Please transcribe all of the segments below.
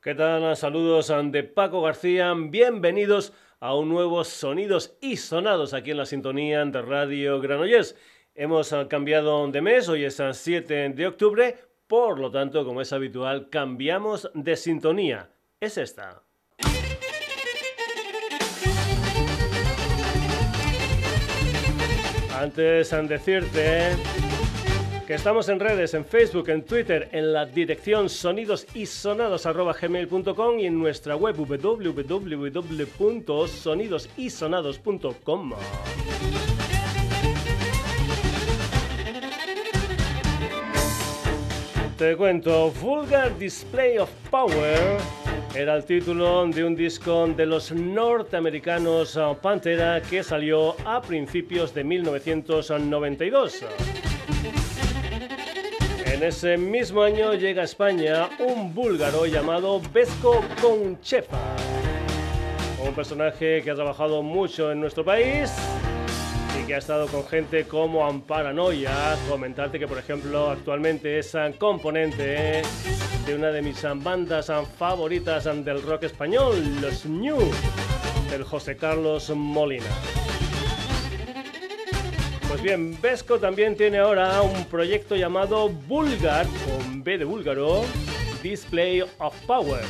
¿Qué tal? Saludos de Paco García. Bienvenidos a un nuevo Sonidos y Sonados aquí en la sintonía de Radio Granollers. Hemos cambiado de mes, hoy es el 7 de octubre, por lo tanto, como es habitual, cambiamos de sintonía. Es esta. Antes de decirte que estamos en redes, en Facebook, en Twitter, en la dirección sonidosisonados.gmail.com y en nuestra web www.sonidosisonados.com. Te cuento, Vulgar Display of Power era el título de un disco de los norteamericanos Pantera que salió a principios de 1992. En ese mismo año llega a España un búlgaro llamado Vesco Conchepa, un personaje que ha trabajado mucho en nuestro país y que ha estado con gente como Amparanoia. Comentarte que, por ejemplo, actualmente es componente de una de mis bandas favoritas del rock español, los New, del José Carlos Molina. Pues bien, Vesco también tiene ahora un proyecto llamado Bulgar, con B de búlgaro, Display of Power.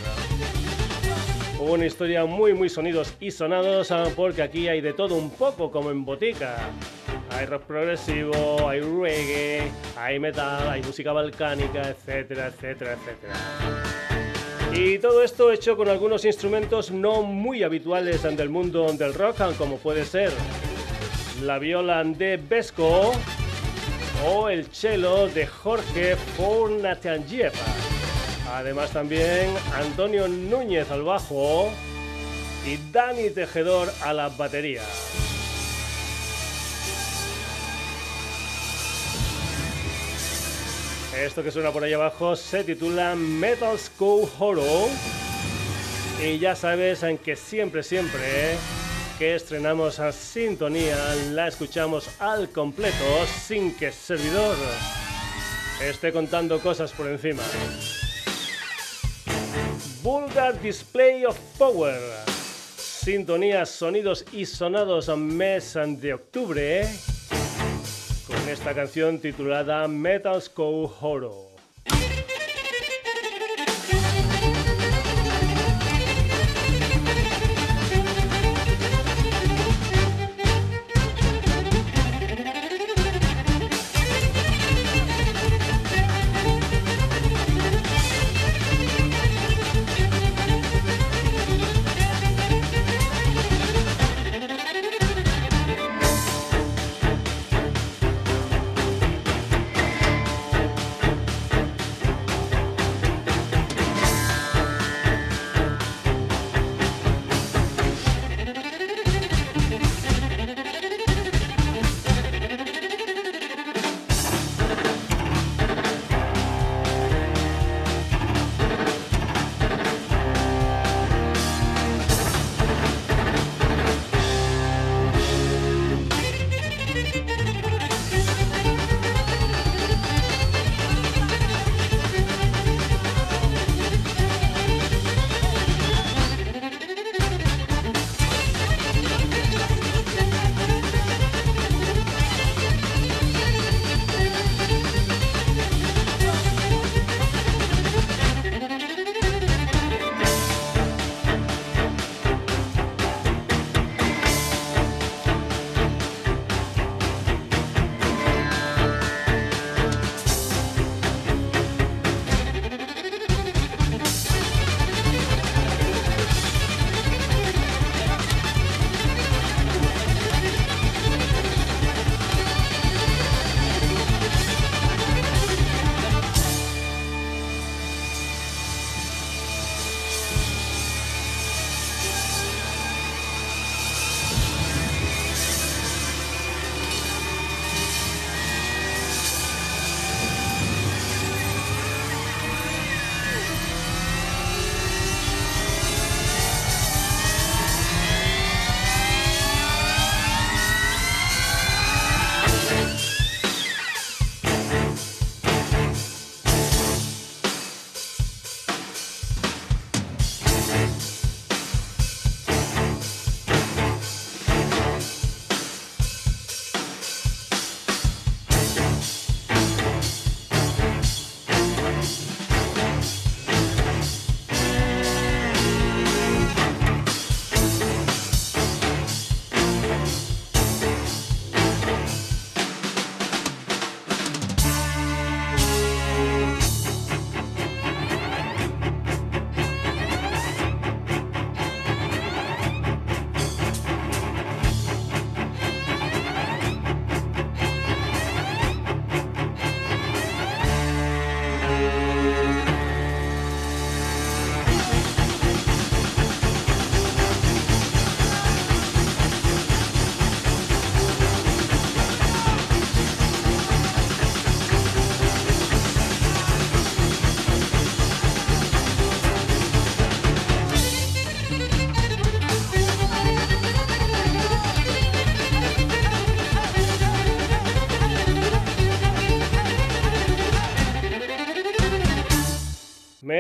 Una historia muy muy sonidos y sonados ah, porque aquí hay de todo un poco como en botica. Hay rock progresivo, hay reggae, hay metal, hay música balcánica, etcétera, etcétera, etcétera. Y todo esto hecho con algunos instrumentos no muy habituales del mundo del rock, ah, como puede ser la viola de Vesco o el cello de Jorge Fornatangiev. Además también Antonio Núñez al bajo y Dani Tejedor a la batería. Esto que suena por ahí abajo se titula Metal School Horror. Y ya sabes en que siempre, siempre que estrenamos a Sintonía la escuchamos al completo sin que el servidor esté contando cosas por encima. Vulgar Display of Power. Sintonías, sonidos y sonados a mes de octubre con esta canción titulada Metal School Horror.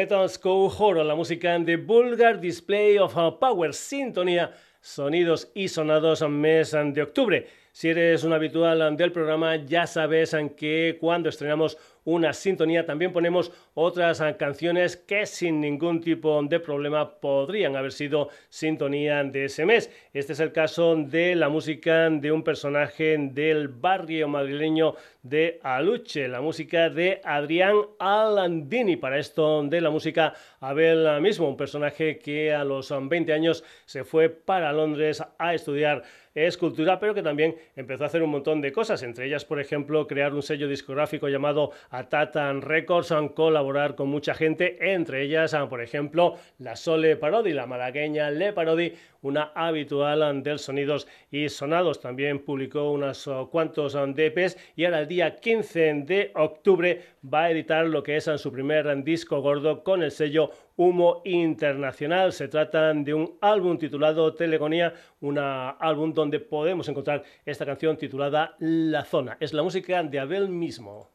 Metal School Horror, la música de Vulgar Display of Power, sintonía, sonidos y sonados mes de octubre. Si eres un habitual del programa, ya sabes que cuando estrenamos una sintonía también ponemos otras canciones que sin ningún tipo de problema podrían haber sido sintonía de ese mes. Este es el caso de la música de un personaje del barrio madrileño de Aluche, la música de Adrián Alandini. Para esto de la música, Abel mismo, un personaje que a los 20 años se fue para Londres a estudiar escultura, pero que también empezó a hacer un montón de cosas, entre ellas, por ejemplo, crear un sello discográfico llamado Atatan Records, colaborar con mucha gente, entre ellas, por ejemplo, la Sole Parodi, la malagueña Le Parodi, una habitual del Sonidos y Sonados. También publicó unos cuantos DPs y ahora el día 15 de octubre va a editar lo que es su primer disco gordo con el sello Humo Internacional. Se trata de un álbum titulado Telegonía, un álbum donde podemos encontrar esta canción titulada La Zona. Es la música de Abel mismo.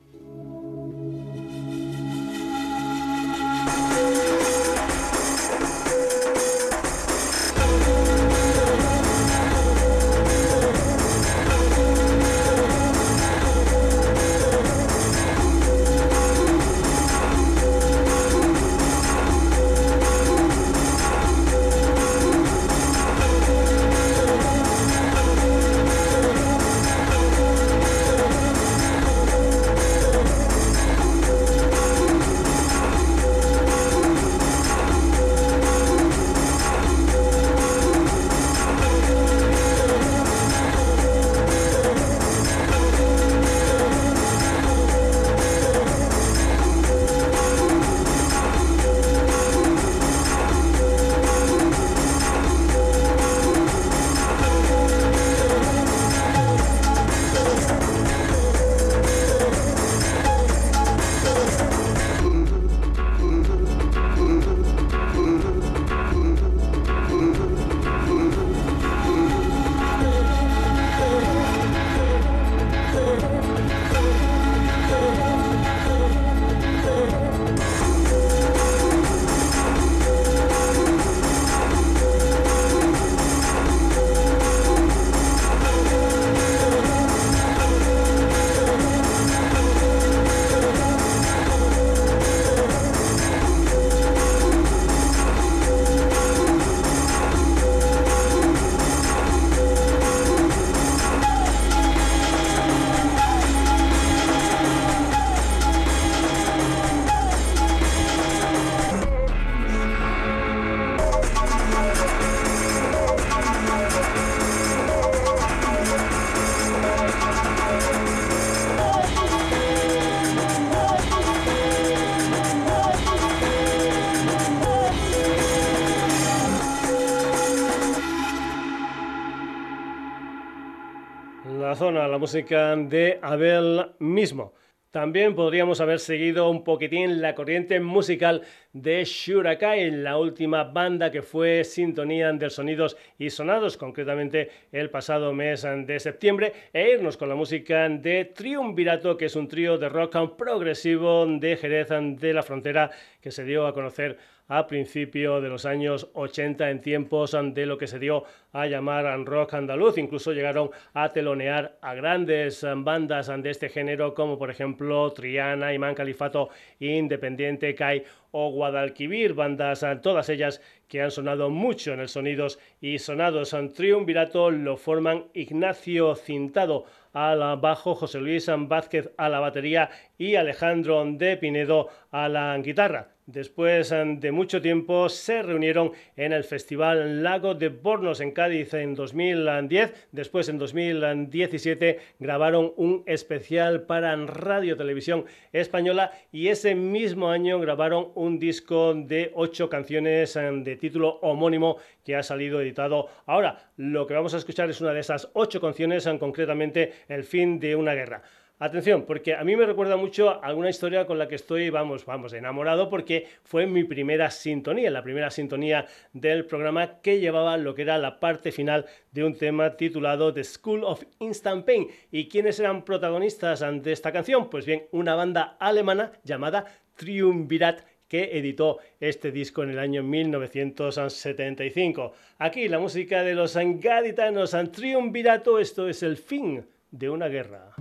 Música de Abel mismo. También podríamos haber seguido un poquitín la corriente musical de Shurakai, la última banda que fue sintonía de sonidos y sonados, concretamente el pasado mes de septiembre, e irnos con la música de Triunvirato, que es un trío de rock progresivo de Jerez de la Frontera que se dio a conocer a principios de los años 80 en tiempos de lo que se dio a llamar rock andaluz. Incluso llegaron a telonear a grandes bandas de este género como por ejemplo Triana, Imán Califato, Independiente, Kai o Guadalquivir, bandas todas ellas que han sonado mucho en el Sonidos y Sonados. Triunvirato lo forman Ignacio Cintado al bajo, José Luis Vázquez a la batería y Alejandro de Pinedo a la guitarra. Después de mucho tiempo se reunieron en el Festival Lago de Bornos en Cádiz en 2010. Después en 2017 grabaron un especial para Radio Televisión Española y ese mismo año grabaron un disco de ocho canciones de título homónimo que ha salido editado ahora. Lo que vamos a escuchar es una de esas ocho canciones, concretamente El fin de una guerra. Atención, porque a mí me recuerda mucho a alguna historia con la que estoy, vamos, vamos, enamorado, porque fue mi primera sintonía, la primera sintonía del programa que llevaba lo que era la parte final de un tema titulado The School of Instant Pain. ¿Y quiénes eran protagonistas de esta canción? Pues bien, una banda alemana llamada Triumvirat que editó este disco en el año 1975. Aquí la música de los gaditanos Triunvirato, esto es el fin de una guerra.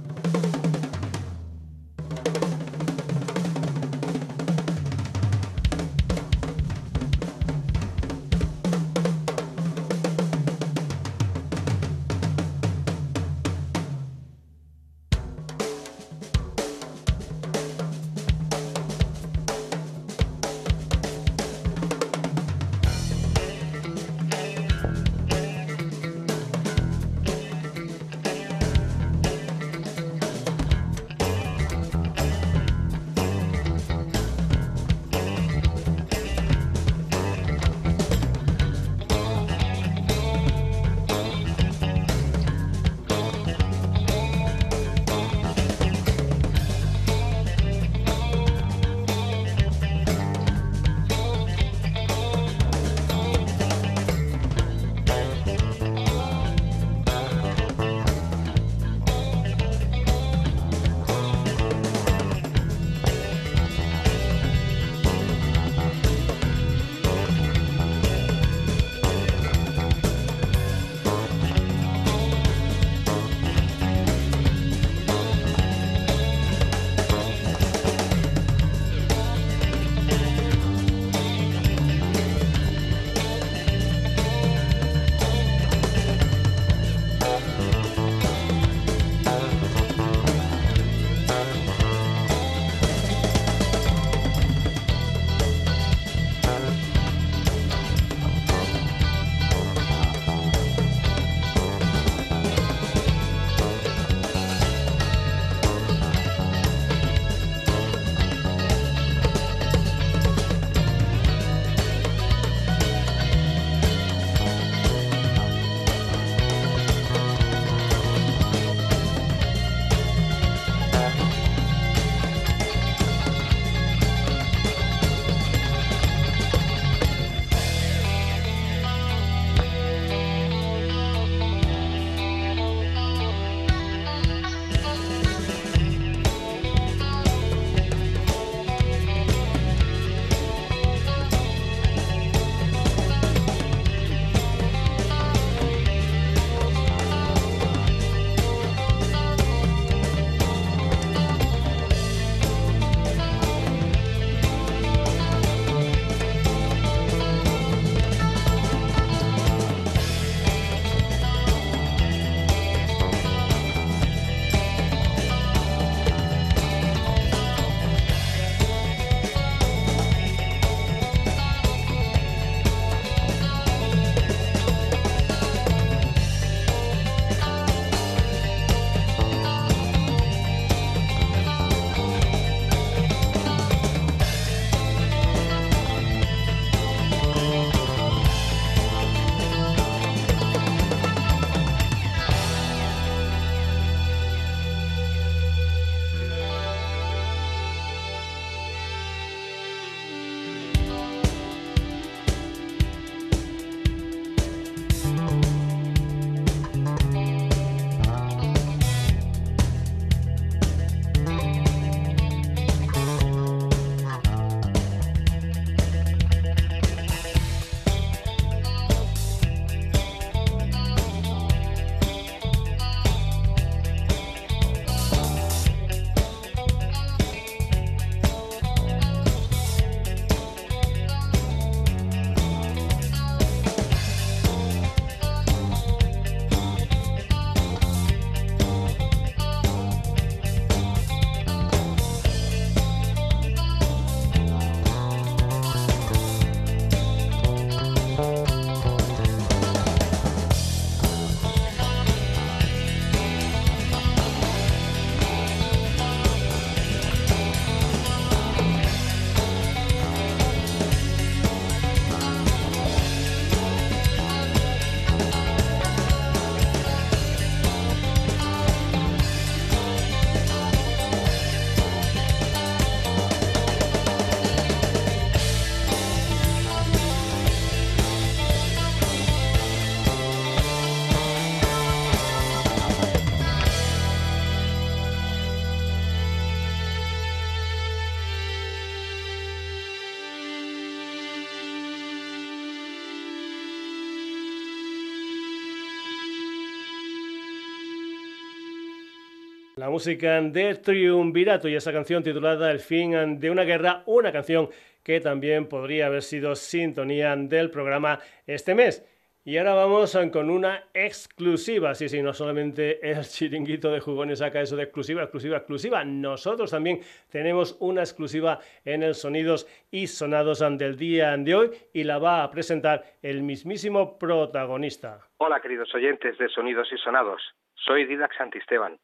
Música de Triunvirato y esa canción titulada El fin de una guerra, una canción que también podría haber sido sintonía del programa este mes. Y ahora vamos con una exclusiva. Sí, sí, no solamente el chiringuito de jugones saca eso de exclusiva, exclusiva, exclusiva. Nosotros también tenemos una exclusiva en el Sonidos y Sonados del día de hoy y la va a presentar el mismísimo protagonista. Hola, queridos oyentes de Sonidos y Sonados. Soy Didac Santisteban.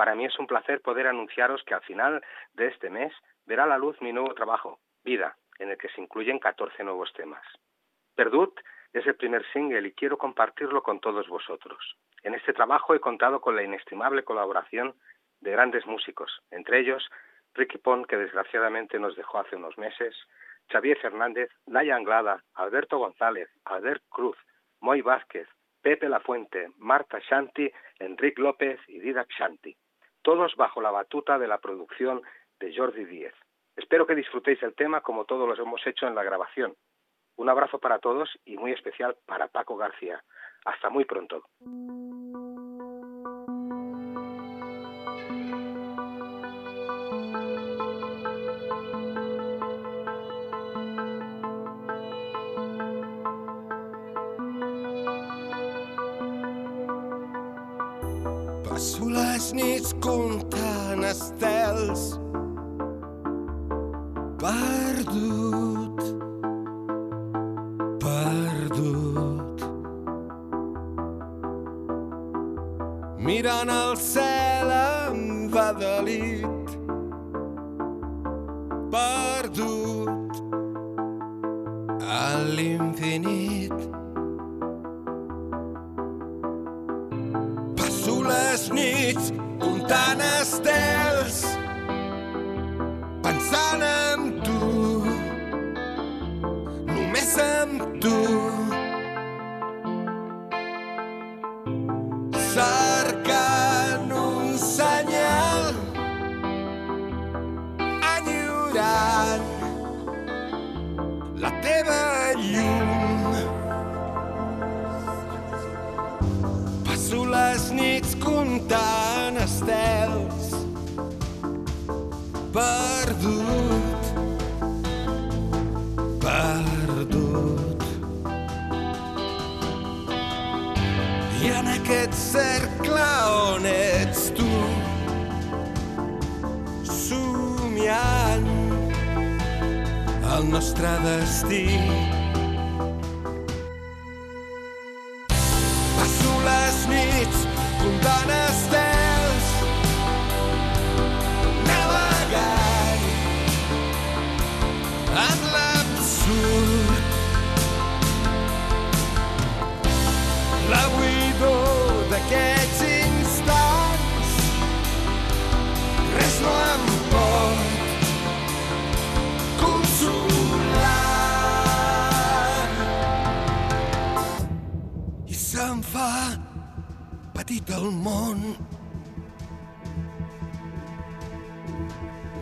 Para mí es un placer poder anunciaros que al final de este mes verá la luz mi nuevo trabajo, Vida, en el que se incluyen 14 nuevos temas. Perdut es el primer single y quiero compartirlo con todos vosotros. En este trabajo he contado con la inestimable colaboración de grandes músicos, entre ellos Ricky Pond, que desgraciadamente nos dejó hace unos meses, Xavier Fernández, Naya Anglada, Alberto González, Albert Cruz, Moy Vázquez, Pepe Lafuente, Marta Shanti, Enrique López y Didac Shanti, todos bajo la batuta de la producción de Jordi Díez. Espero que disfrutéis el tema como todos los hemos hecho en la grabación. Un abrazo para todos y muy especial para Paco García. Hasta muy pronto. Nits comptant estels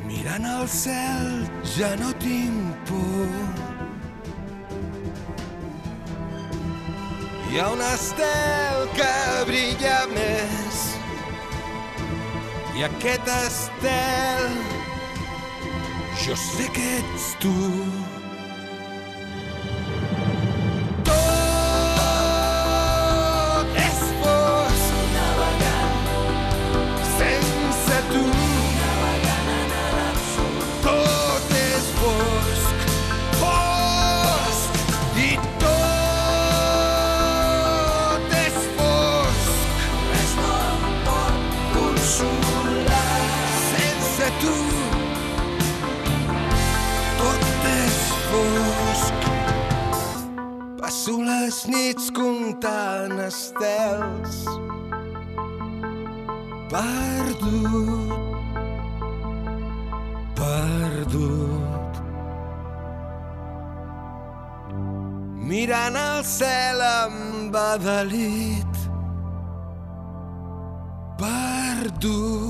Mirant al cel ja no tinc por. Hi ha un estel que brilla més i aquest estel jo sé que ets tu. Les nits comptant estels. Perdut, perdut. Mirant el cel embadalit, perdut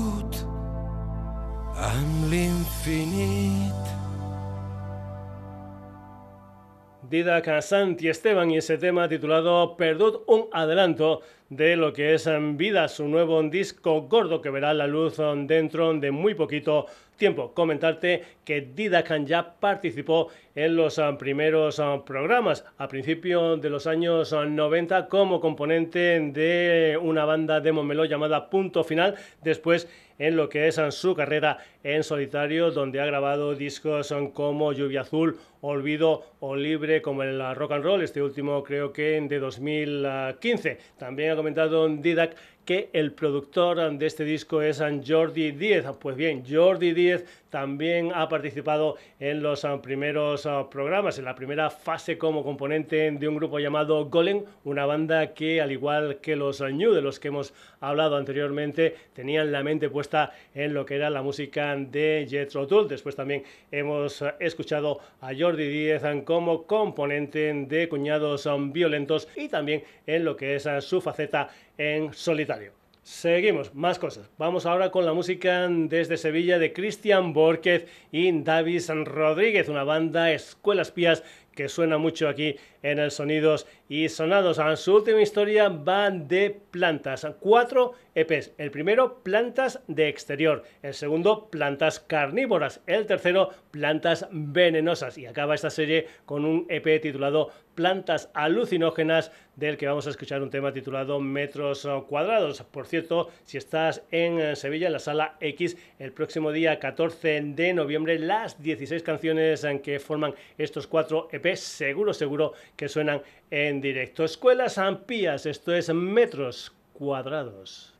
Didac Santi Esteban y ese tema titulado Perdut un adelanto de lo que es en vida su nuevo disco gordo que verá la luz dentro de muy poquito tiempo. Comentarte que Didakan ya participó en los primeros programas a principios de los años 90 como componente de una banda de Momelo llamada Punto Final. Después en lo que es su carrera en solitario, donde ha grabado discos como Lluvia Azul, Olvido o Libre, como el rock and roll, este último creo que de 2015. También ha comentado Didac que el productor de este disco es Jordi Díez. Pues bien, Jordi Díez también ha participado en los ah, primeros ah, programas, en la primera fase como componente de un grupo llamado Golem, una banda que, al igual que los New, de los que hemos hablado anteriormente, tenían la mente puesta en lo que era la música de Jethro Tull. Después también hemos ah, escuchado a Jordi Díez como componente de Cuñados Violentos y también en lo que es su faceta en solitario. Seguimos, más cosas. Vamos ahora con la música desde Sevilla de Cristian Borquez y Davis Rodríguez, una banda Escuelas Pías que suena mucho aquí en el Sonidos y Sonados. Su última historia va de plantas. Cuatro EPs. El primero, plantas de exterior. El segundo, plantas carnívoras. El tercero, plantas venenosas. Y acaba esta serie con un EP titulado Plantas alucinógenas, del que vamos a escuchar un tema titulado Metros Cuadrados. Por cierto, si estás en Sevilla, en la sala X, el próximo día 14 de noviembre, las 16 canciones que forman estos cuatro EPs, seguro, seguro que suenan en directo. Escuelas Ampías, esto es metros cuadrados.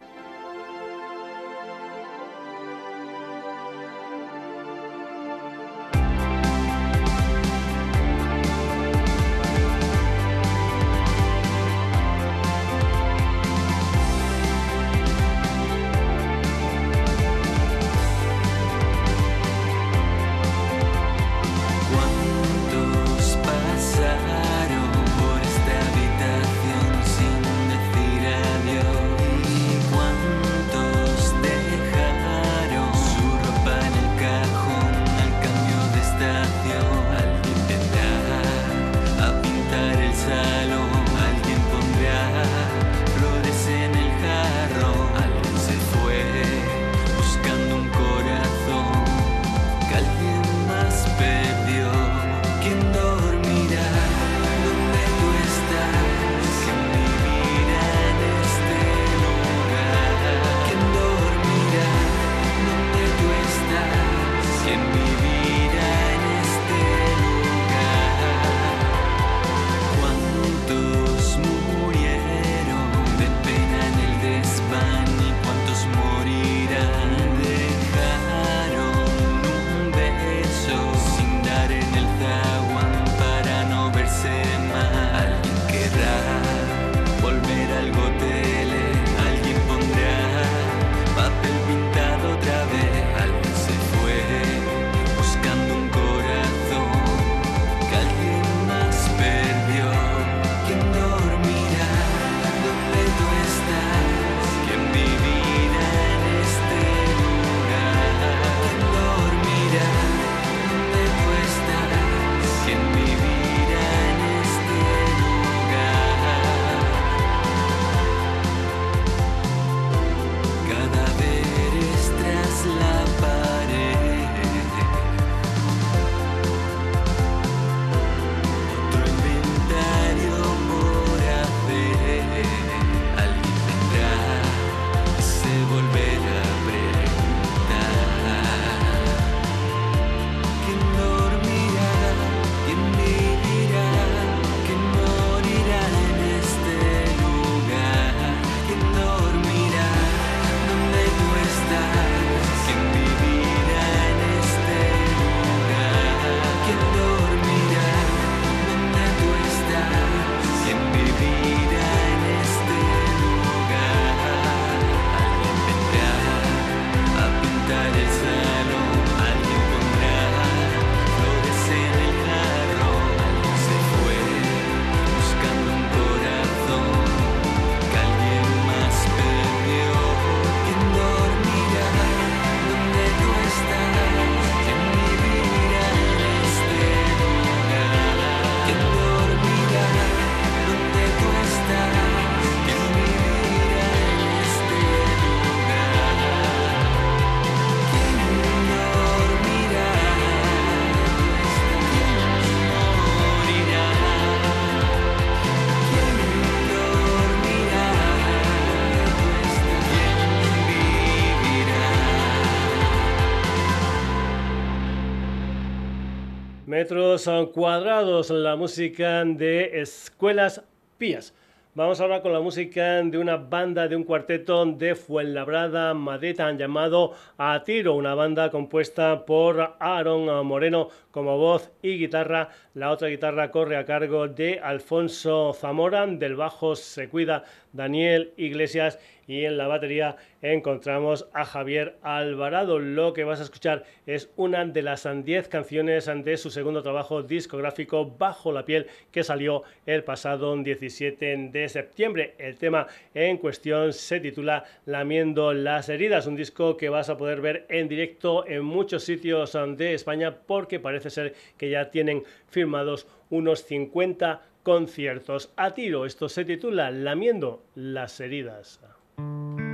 Metros cuadrados, la música de Escuelas Pías. Vamos ahora con la música de una banda de un cuarteto de Fuenlabrada, Madrid, llamado A Tiro, una banda compuesta por Aaron Moreno como voz y guitarra. La otra guitarra corre a cargo de Alfonso Zamora, del bajo se cuida Daniel Iglesias y en la batería encontramos a Javier Alvarado. Lo que vas a escuchar es una de las 10 canciones de su segundo trabajo discográfico Bajo la piel que salió el pasado 17 de septiembre. El tema en cuestión se titula Lamiendo las heridas, un disco que vas a poder ver en directo en muchos sitios de España porque parece ser que ya tienen firmados unos 50 conciertos. A tiro, esto se titula Lamiendo las heridas. Thank you.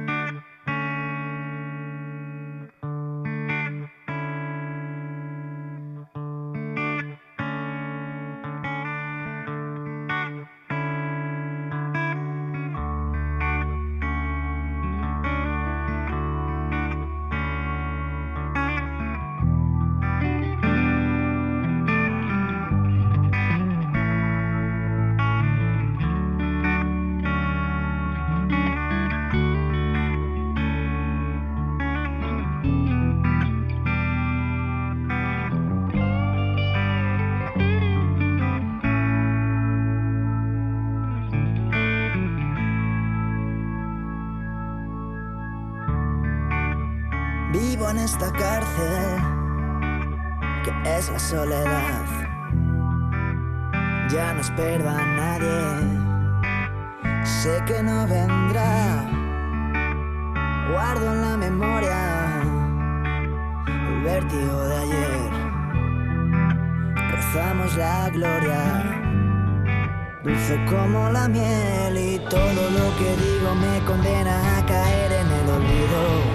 es la soledad. Ya no espero a nadie, sé que no vendrá. Guardo en la memoria el vértigo de ayer. Rozamos la gloria dulce como la miel y todo lo que digo me condena a caer en el olvido.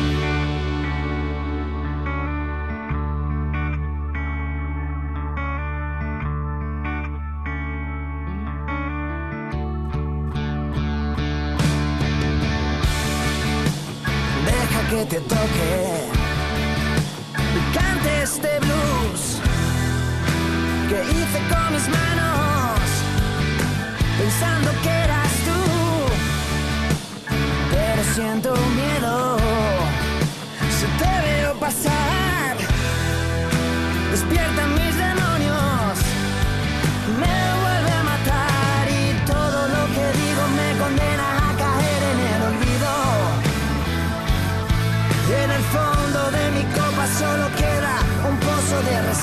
te toque. Cante este blues que hice con mis manos.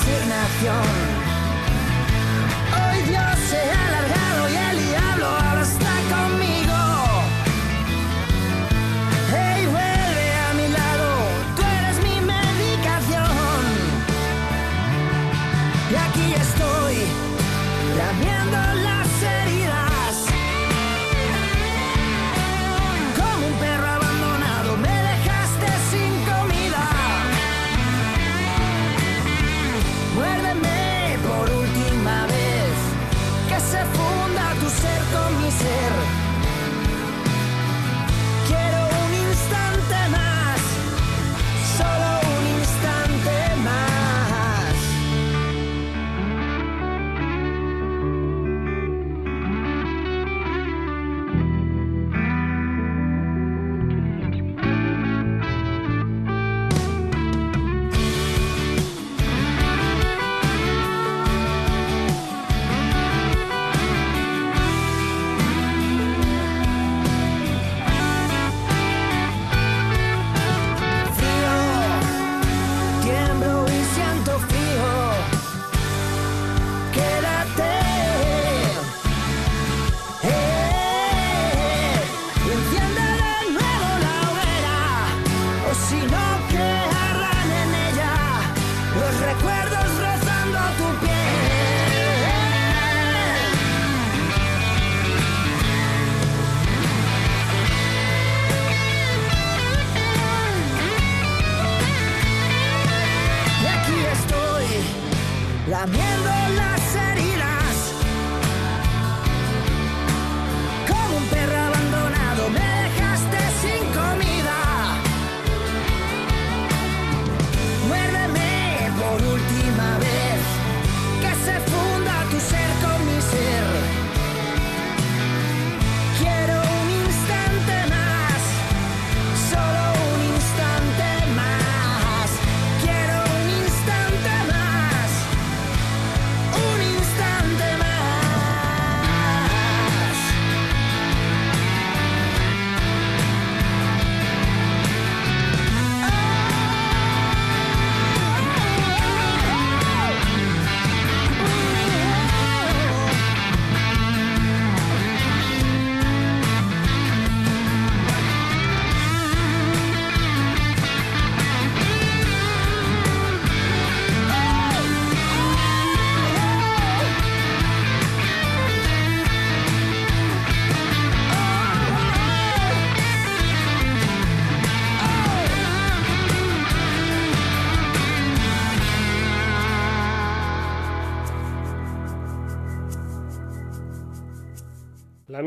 situación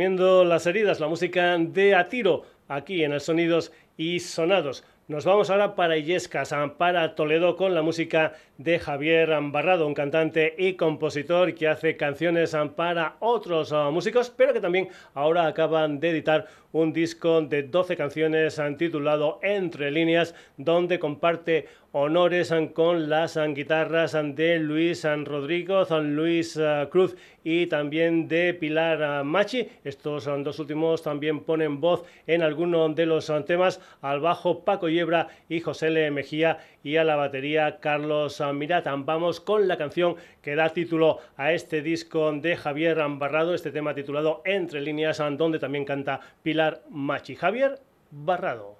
Las heridas, la música de A Tiro, aquí en el Sonidos y Sonados. Nos vamos ahora para Illescas, para Toledo, con la música de Javier Barrado, un cantante y compositor que hace canciones para otros ah, músicos, pero que también ahora acaban de editar un disco de 12 canciones titulado Entre líneas, donde comparte honores con las guitarras de Luis Rodrigo, Luis ah, Cruz y también de Pilar ah, Machi. Estos dos últimos también ponen voz en algunos de los temas al bajo Paco Yebra y José L. Mejía y a la batería Carlos Miratan. Vamos con la canción que da título a este disco de Javier Barrado, este tema titulado Entre líneas, donde también canta Pilar Machi. Javier Barrado.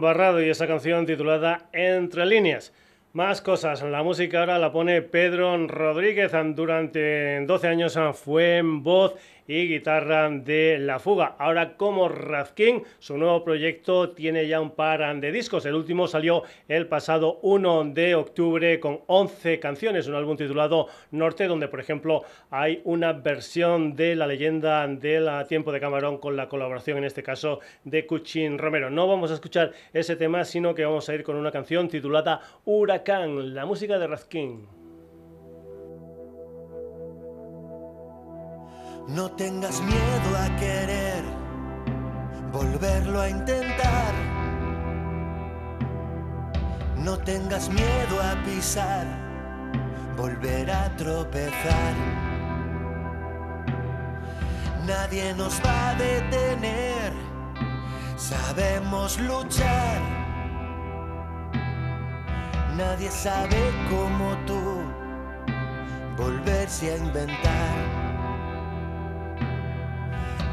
Barrado y esa canción titulada Entre líneas. Más cosas, la música ahora la pone Pedro Rodríguez. Durante 12 años fue en voz y guitarra de La Fuga. Ahora como Razkin, su nuevo proyecto tiene ya un par de discos. El último salió el pasado 1 de octubre con 11 canciones, un álbum titulado Norte, donde por ejemplo hay una versión de la leyenda del tiempo de Camarón con la colaboración en este caso de Cuchín Romero. No vamos a escuchar ese tema, sino que vamos a ir con una canción titulada Huracán, la música de Razkin. No tengas miedo a querer volverlo a intentar. No tengas miedo a pisar, volver a tropezar. Nadie nos va a detener, sabemos luchar. Nadie sabe como tú volverse a inventar.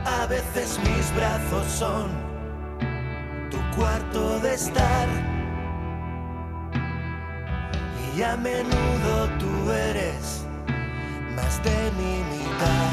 A veces mis brazos son tu cuarto de estar. Y a menudo tú eres más de mi mitad.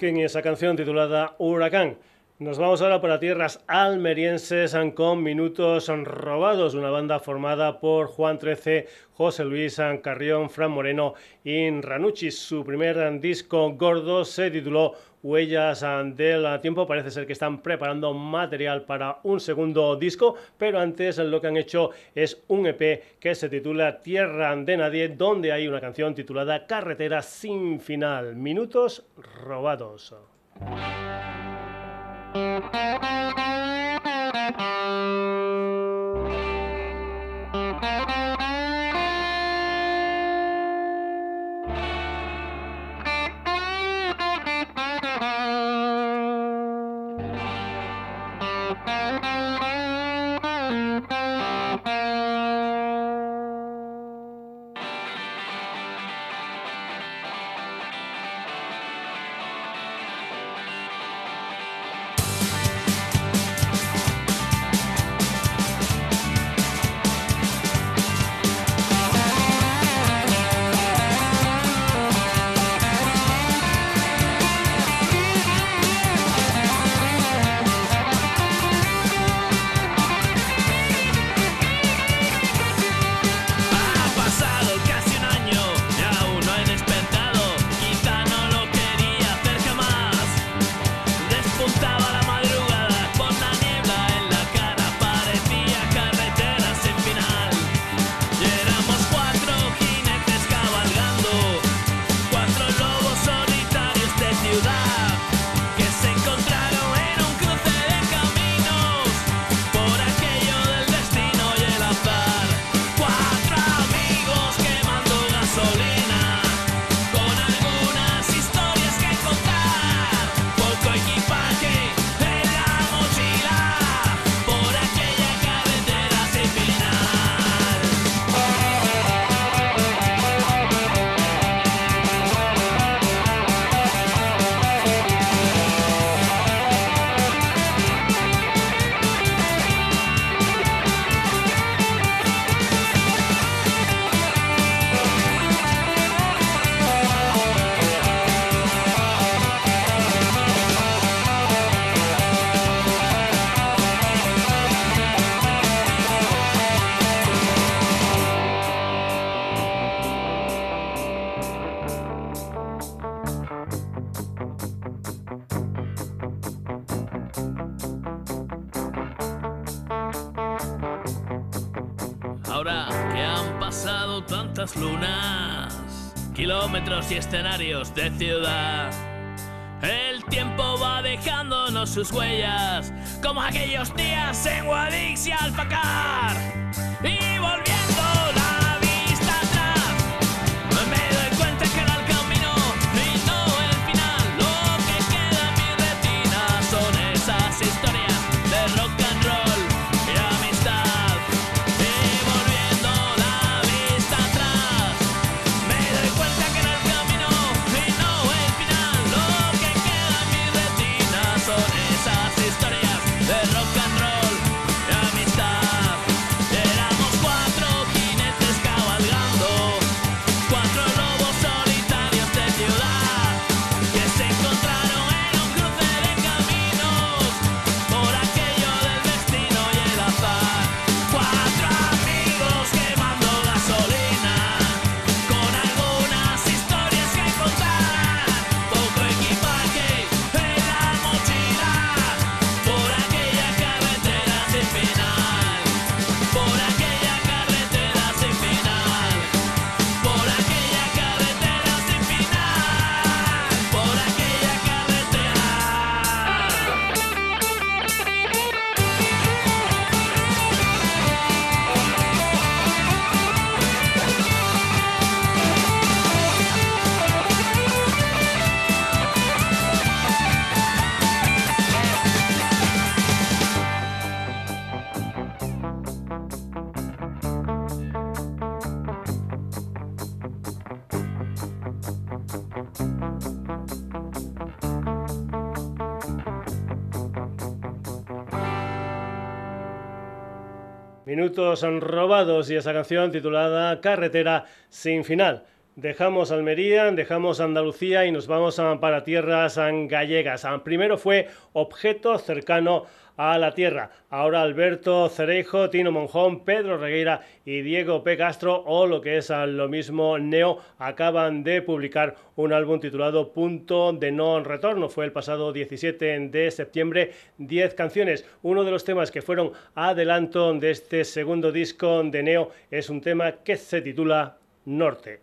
Y esa canción titulada Huracán. Nos vamos ahora para tierras almerienses con Minutos Robados, una banda formada por Juan Trece, José Luis Carrión, Fran Moreno y Ranucci. Su primer disco gordo se tituló Huellas del Tiempo. Parece ser que están preparando material para un segundo disco, pero antes lo que han hecho es un EP que se titula Tierra de Nadie, donde hay una canción titulada Carretera sin final. Minutos Robados. Y escenarios de ciudad. El tiempo va dejándonos sus huellas, como aquellos días en Guadix y Alfacar. Minutos robados y esa canción titulada Carretera sin final. Dejamos Almería, dejamos Andalucía y nos vamos para tierras gallegas. Primero fue objeto cercano a la tierra. Ahora Alberto Cerejo, Tino Monjón, Pedro Regueira y Diego P. Castro, o lo que es lo mismo Neo, acaban de publicar un álbum titulado Punto de No Retorno. Fue el pasado 17 de septiembre, 10 canciones. Uno de los temas que fueron adelanto de este segundo disco de Neo es un tema que se titula Norte.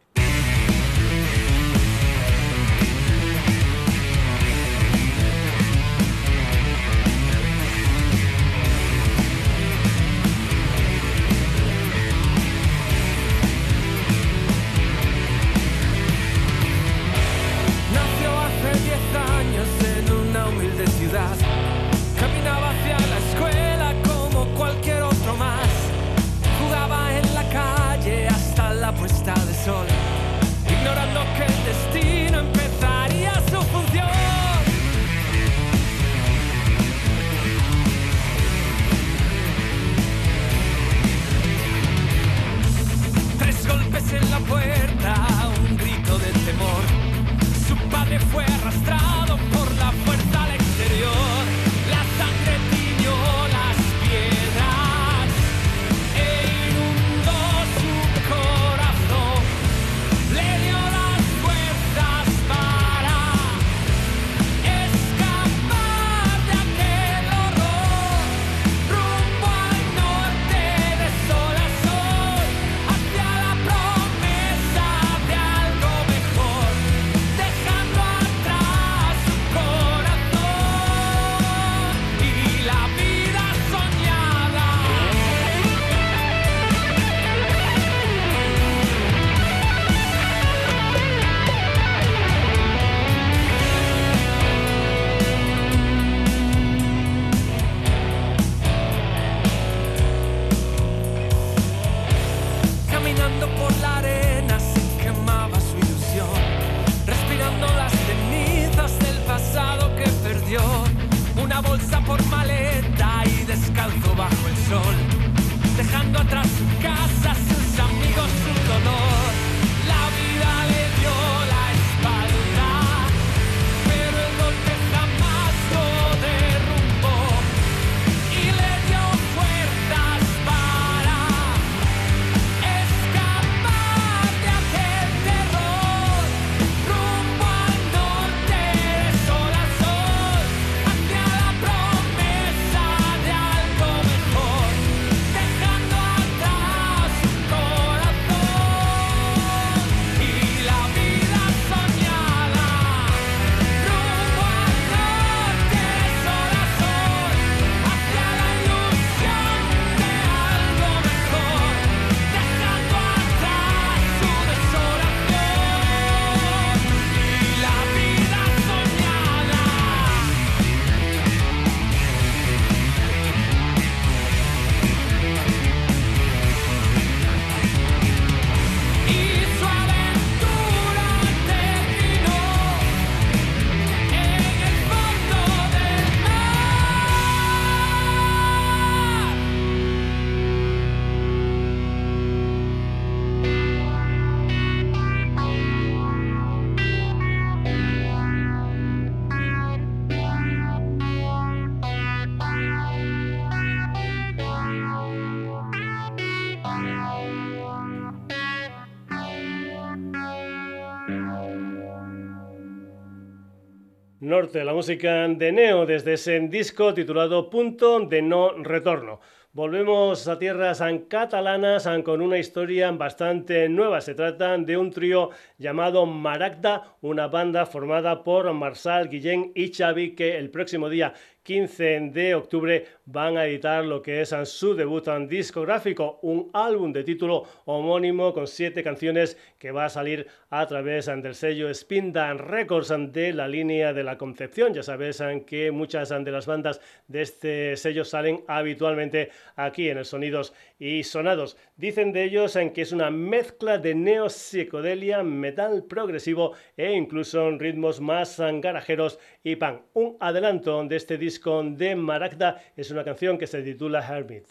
Norte, la música de Neo desde ese disco titulado Punto de No Retorno. Volvemos a tierras catalanas con una historia bastante nueva. Se trata de un trío llamado Maragda, una banda formada por Marsal, Guillén y Xavi que el próximo día 15 de octubre van a editar lo que es su debut discográfico, un álbum de título homónimo con siete canciones que va a salir a través del sello Spindan Records de la línea de la Concepción. Ya sabes que muchas de las bandas de este sello salen habitualmente aquí en el Sonidos y Sonados. Dicen de ellos en que es una mezcla de neo-psicodelia, metal progresivo e incluso ritmos más garajeros y pan. Un adelanto de este disco de Maragda es una canción que se titula Hermit.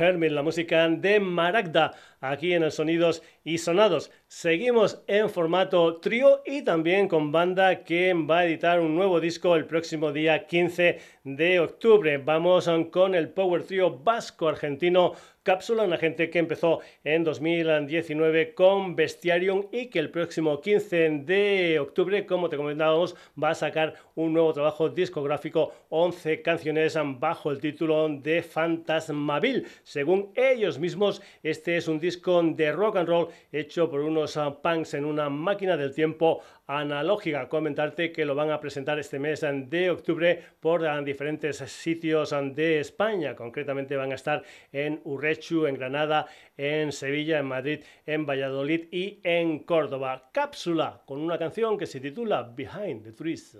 Hermit, la música de Maragda, aquí en el Sonidos y Sonados. Seguimos en formato trío y también con banda que va a editar un nuevo disco el próximo día 15 de octubre. Vamos con el Power Trio vasco-argentino Cápsula, una gente que empezó en 2019 con Bestiarium y que el próximo 15 de octubre, como te comentábamos, va a sacar un nuevo trabajo discográfico, 11 canciones bajo el título de Fantasmaville. Según ellos mismos, este es un disco de rock and roll hecho por unos punks en una máquina del tiempo analógica. Comentarte que lo van a presentar este mes de octubre por diferentes sitios de España. Concretamente van a estar en Urrechu, en Granada, en Sevilla, en Madrid, en Valladolid y en Córdoba. Cápsula con una canción que se titula Behind the Trees.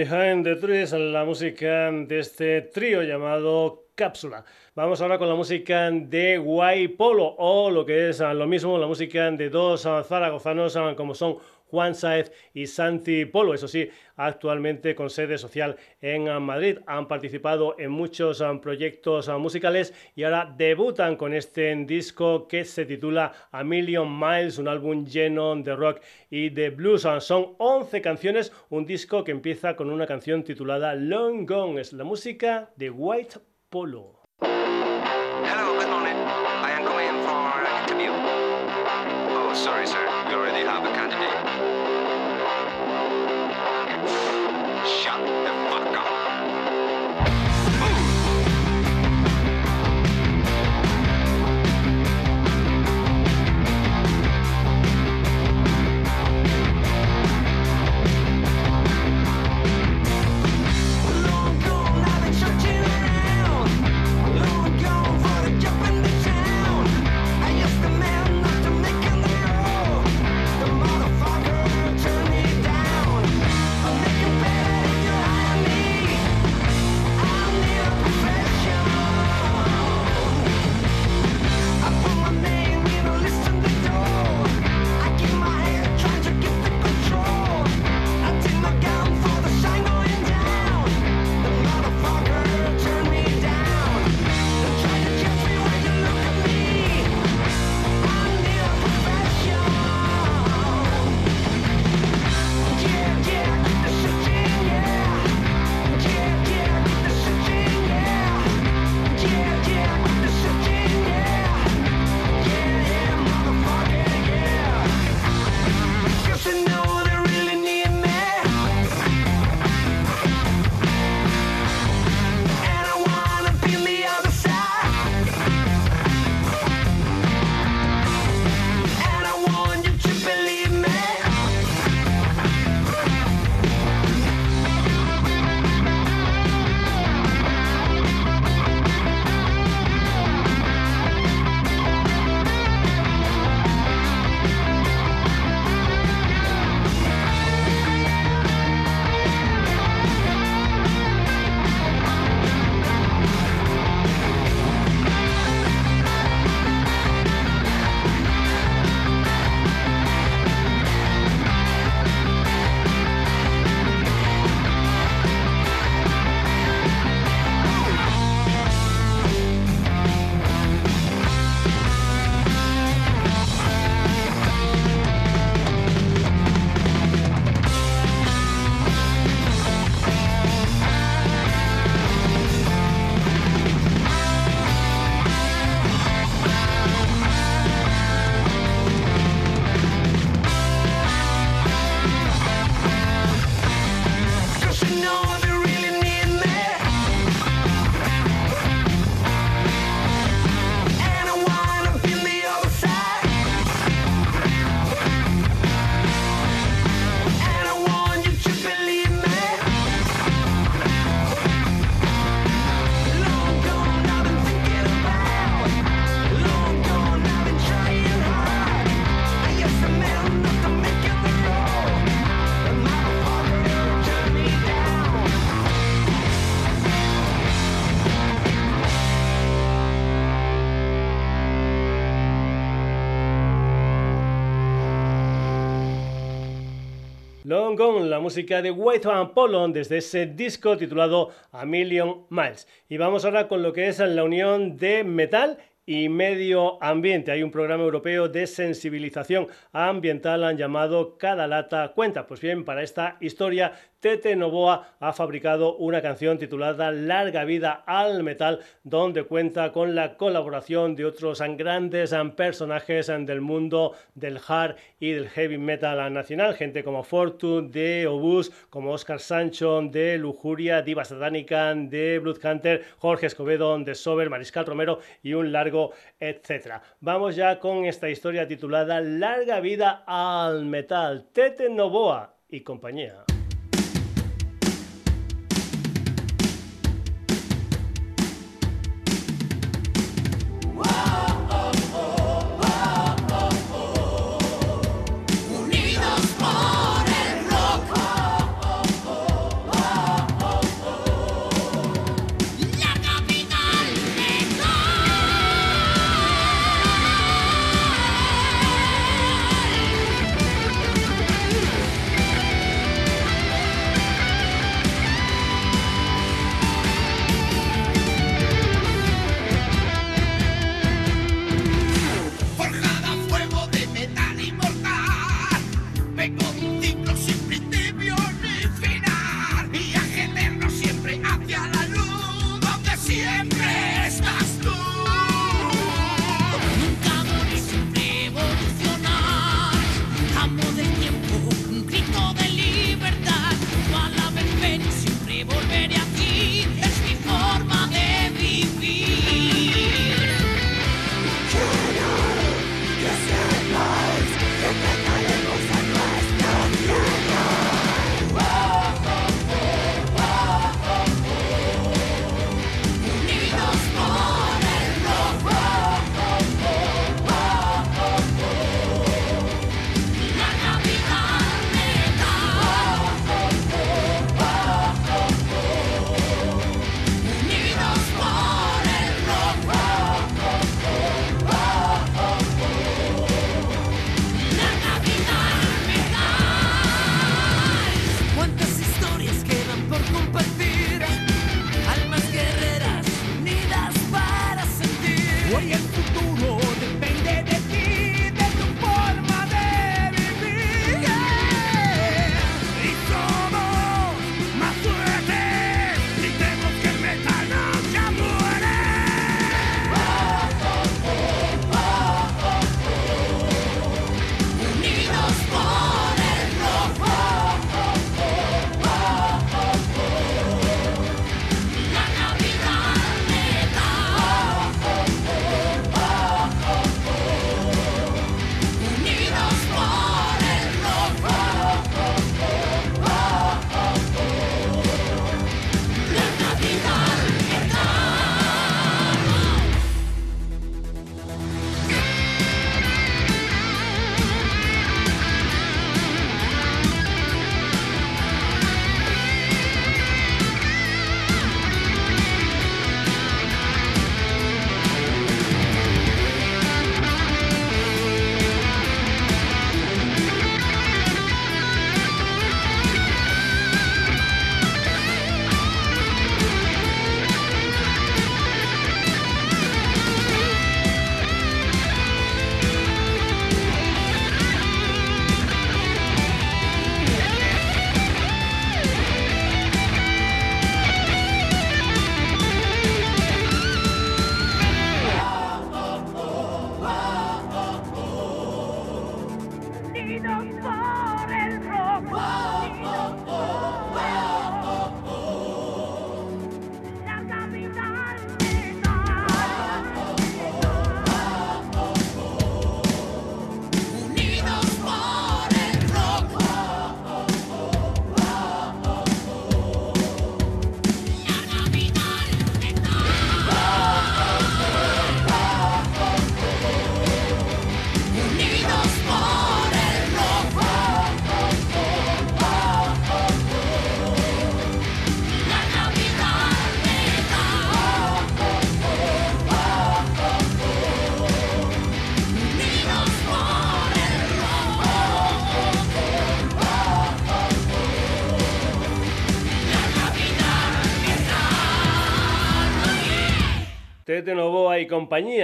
Behind the Trees, la música de este trío llamado Cápsula. Vamos ahora con la música de Guay Polo, o lo que es lo mismo, la música de dos zaragozanos como son Juan Saez y Santi Polo. Eso sí, actualmente con sede social en Madrid. Han participado en muchos um, proyectos uh, musicales y ahora debutan con este disco que se titula A Million Miles, un álbum lleno de rock y de blues. Uh, son 11 canciones, un disco que empieza con una canción titulada Long Gone. Es la música de White Polo. Música de White and Polon desde ese disco titulado A Million Miles. Y vamos ahora con lo que es la unión de metal y medio ambiente. Hay un programa europeo de sensibilización ambiental llamado Cada lata cuenta. Pues bien, para esta historia Tete Novoa ha fabricado una canción titulada Larga vida al metal, donde cuenta con la colaboración de otros grandes personajes del mundo del hard y del heavy metal nacional, gente como Fortune de Obus, como Oscar Sancho de Lujuria, Diva Satánica de Bloodhunter, Jorge Escobedo de Sober, Mariscal Romero y un largo etcétera. Vamos ya con esta historia titulada Larga vida al metal, Tete Novoa y compañía.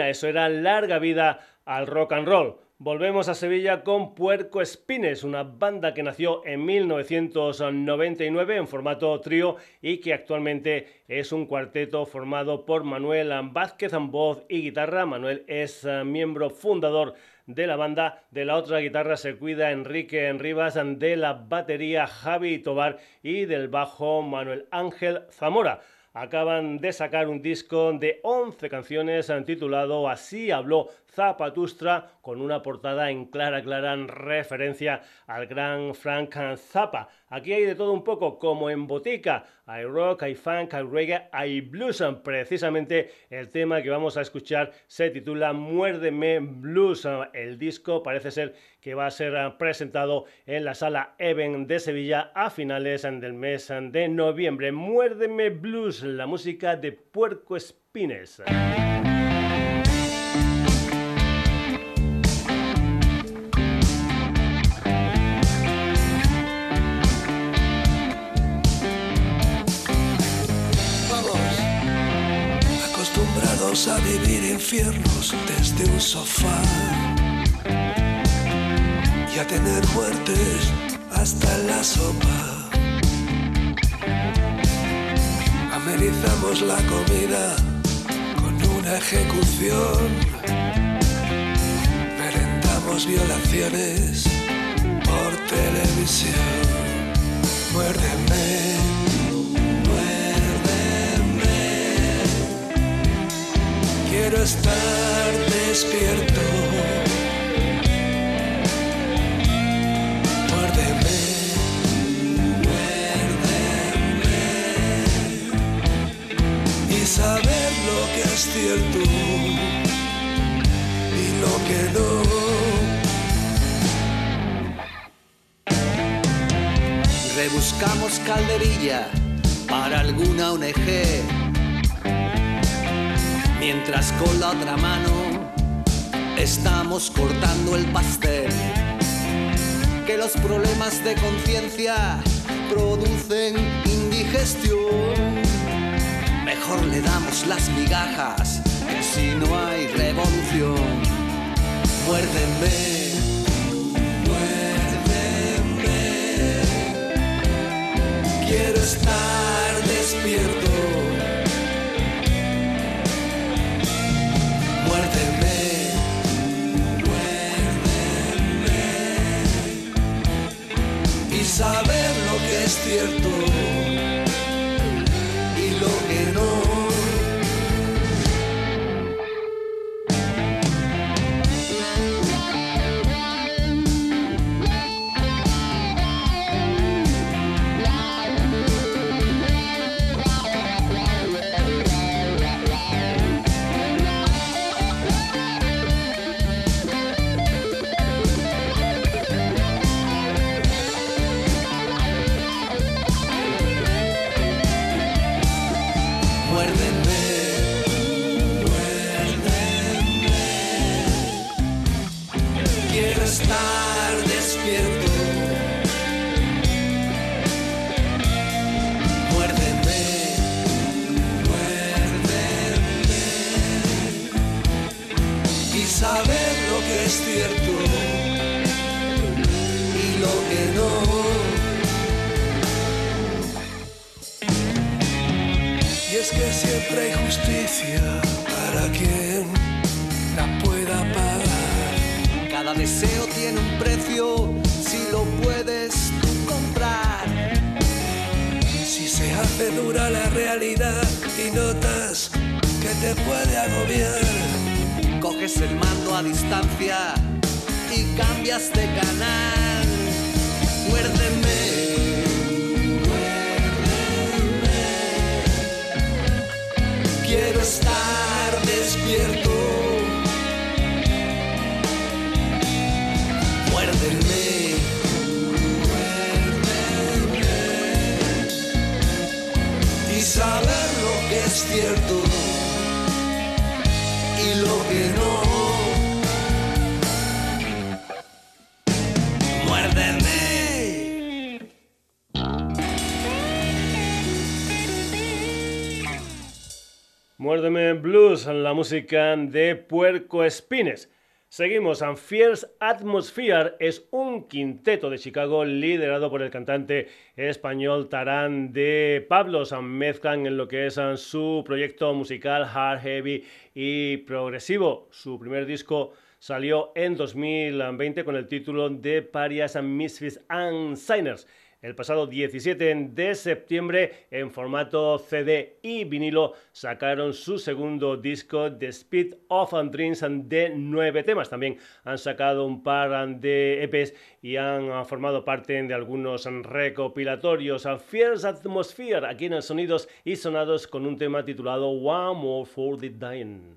Eso era larga vida al rock and roll. Volvemos a Sevilla con Puerco Espines, una banda que nació en 1999 en formato trío y que actualmente es un cuarteto formado por Manuel Vázquez en voz y guitarra. Manuel es eh, miembro fundador de la banda. De la otra guitarra se cuida Enrique Rivas, de la batería Javi Tobar y del bajo Manuel Ángel Zamora acaban de sacar un disco de 11 canciones titulado Así habló Zapatustra con una portada en clara, clara referencia al gran Frank Zappa. Aquí hay de todo un poco, como en Botica. Hay rock, hay funk, hay reggae, hay blues. Precisamente el tema que vamos a escuchar se titula Muérdeme Blues. El disco parece ser que va a ser presentado en la sala Even de Sevilla a finales del mes de noviembre. Muérdeme Blues, la música de Puerco Espines. Infiernos desde un sofá y a tener muertes hasta la sopa. Amenizamos la comida con una ejecución. Merendamos violaciones por televisión. Muérdeme quiero estar despierto. Muérdeme, muérdeme y saber lo que es cierto y lo que no. Rebuscamos calderilla para alguna ONG mientras con la otra mano estamos cortando el pastel. Que los problemas de conciencia producen indigestión. Mejor le damos las migajas que si no hay revolución. Muérdeme. Quiero estar despierto despierto. hace dura la realidad y notas que te puede agobiar. Coges el mando a distancia y cambias de canal. Muérdeme. quiero estar despierto. Muérdeme. saber lo que es cierto y lo que no. Muérdeme. Muérdeme Blues, la música de Puerco Espines. Seguimos, and Fierce Atmosphere es un quinteto de Chicago liderado por el cantante español Tarán de Pablos. Mezclan en lo que es su proyecto musical hard, heavy y progresivo. Su primer disco salió en 2020 con el título de Parias and Misfits and Signers el pasado 17 de septiembre en formato CD y vinilo sacaron su segundo disco The Speed of Dreams de nueve temas. También han sacado un par de EPs y han formado parte de algunos recopilatorios. Fierce Atmosphere aquí en Sonidos y Sonados con un tema titulado One More for the Dying.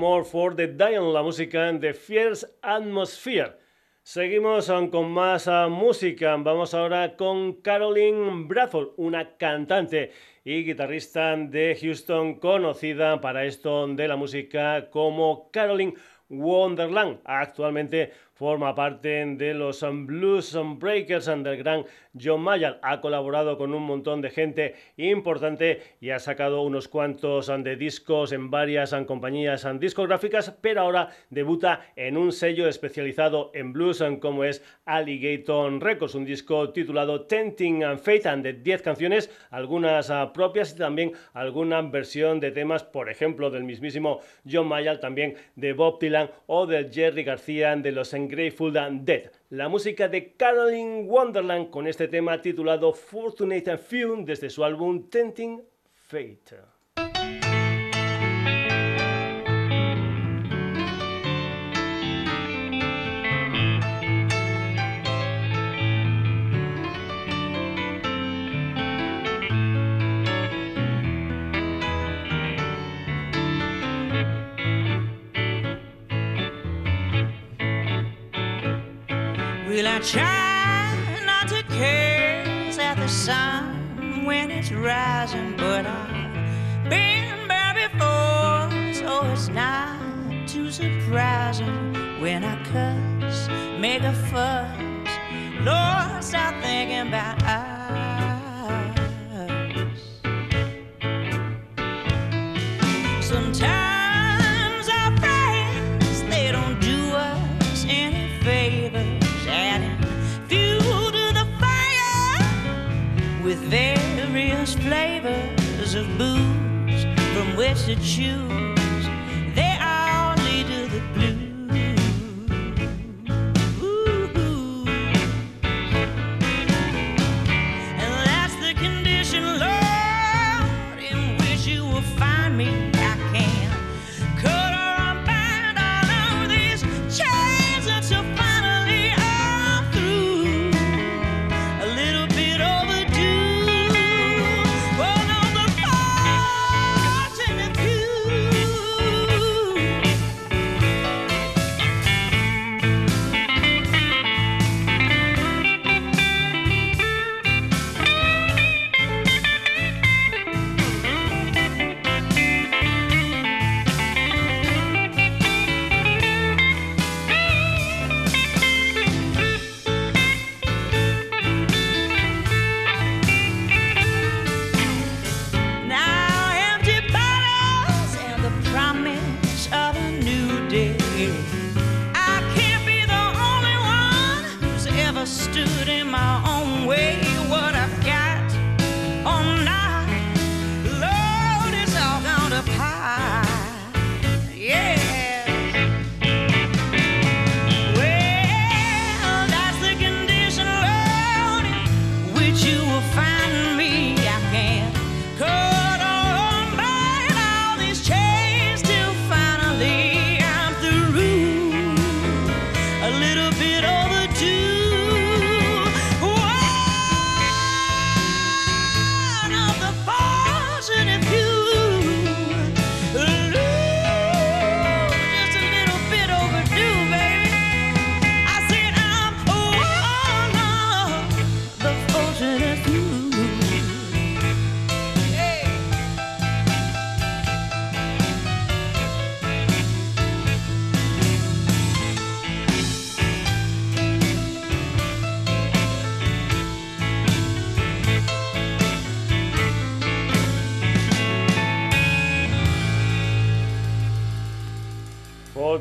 More for the Dying, la música de Fierce Atmosphere. Seguimos con más ah, música. Vamos ahora con Caroline Bradford, una cantante y guitarrista de Houston conocida para esto de la música como Caroline Wonderland. Actualmente forma parte de los Blues Breakers del gran John Mayer. Ha colaborado con un montón de gente importante y ha sacado unos cuantos de discos en varias compañías discográficas, pero ahora debuta en un sello especializado en blues como es Alligator Records, un disco titulado Tenting and Faith de 10 canciones, algunas ah, propias y también alguna versión de temas, por ejemplo, del mismísimo John Mayer, también de Bob Dylan o de Jerry García de los Grateful Dead. La música de Caroline Wonderland con este tema titulado Fortunate and Few desde su álbum Tenting Fate. Will I try not to curse at the sun when it's rising? But I've been there before, so it's not too surprising when I cuss, make a fuss. Lord, stop thinking about us. Booze from which to choose.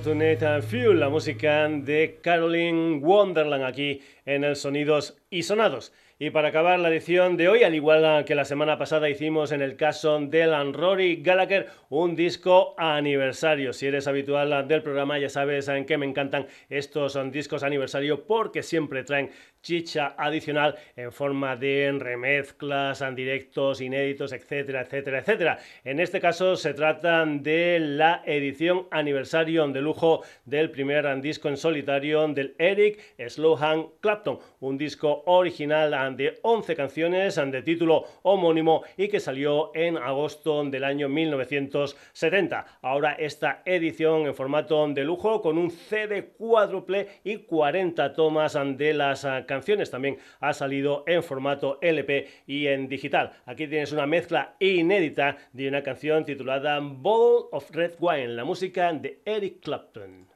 Fortunate Few, la música de Caroline Wonderland aquí en el Sonidos y Sonados. Y para acabar la edición de hoy, al igual que la semana pasada hicimos en el caso de Rory Gallagher, un disco aniversario. Si eres habitual del programa, ya sabes en qué me encantan estos discos aniversario porque siempre traen chicha adicional en forma de remezclas, directos, inéditos, etcétera, etcétera, etcétera. En este caso se trata de la edición aniversario de lujo del primer disco en solitario del Eric Slohan Clapton, un disco original de 11 canciones de título homónimo y que salió en agosto del año 1970. Ahora esta edición en formato de lujo con un CD cuádruple y 40 tomas de las canciones. También ha salido en formato LP y en digital. Aquí tienes una mezcla inédita de una canción titulada Bowl of Red Wine, la música de Eric Clapton.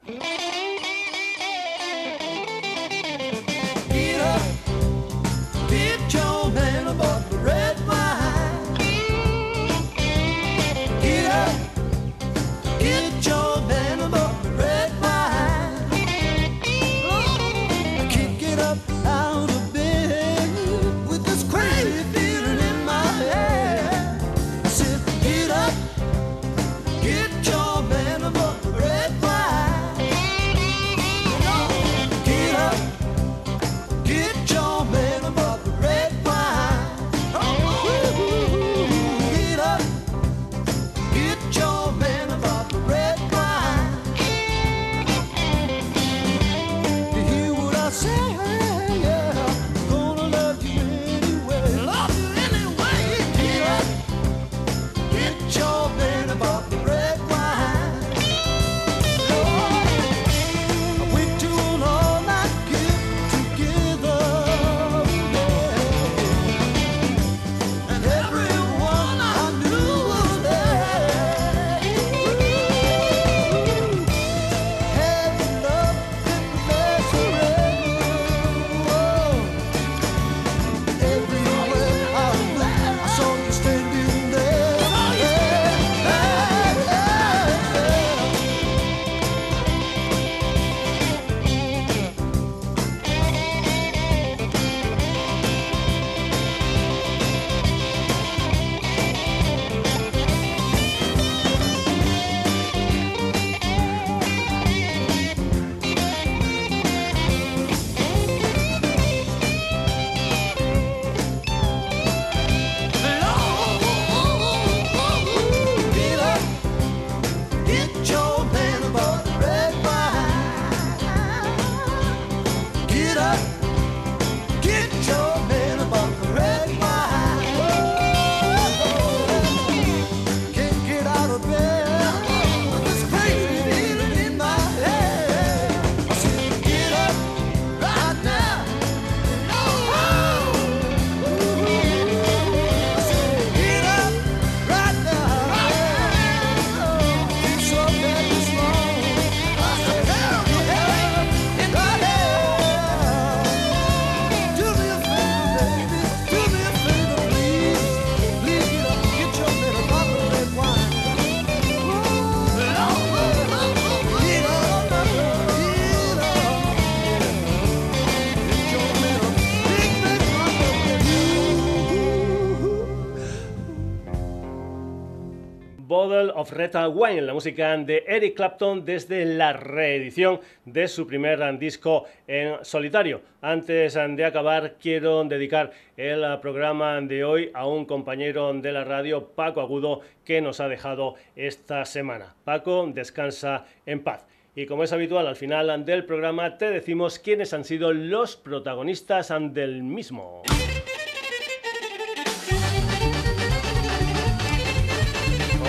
Of Red Wine, la música de Eric Clapton desde la reedición de su primer disco en solitario. Antes de acabar, quiero dedicar el programa de hoy a un compañero de la radio, Paco Agudo, que nos ha dejado esta semana. Paco, descansa en paz. Y como es habitual, al final del programa te decimos quiénes han sido los protagonistas del mismo.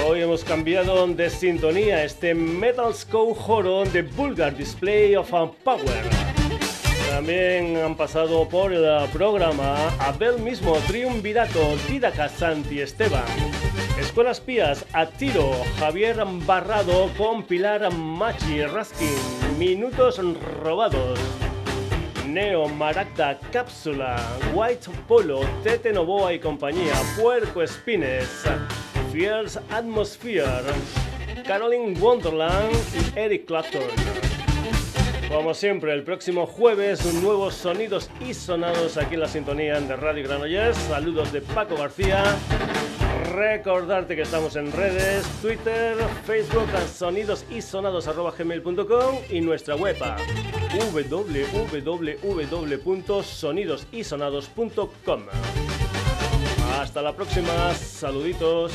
Hoy hemos cambiado de sintonía este Metal Skull Horror de Vulgar Display of Power. También han pasado por el programa Abel mismo, Triunvirato, Didaca Santi Esteban. Escuelas Pías, a tiro, Javier Barrado con Pilar Machi Raskin, Minutos Robados. Neo, Maracda, Cápsula, White Polo, Tete Novoa y compañía, Puerco Espines. Fierce Atmosphere, Caroline Wonderland y Eric Clapton. Como siempre, el próximo jueves, nuevos sonidos y sonados aquí en la sintonía de Radio Granollers. Saludos de Paco García. Recordarte que estamos en redes, Twitter, Facebook, sonidos y y nuestra web www.sonidosysonados.com. Hasta la próxima. Saluditos.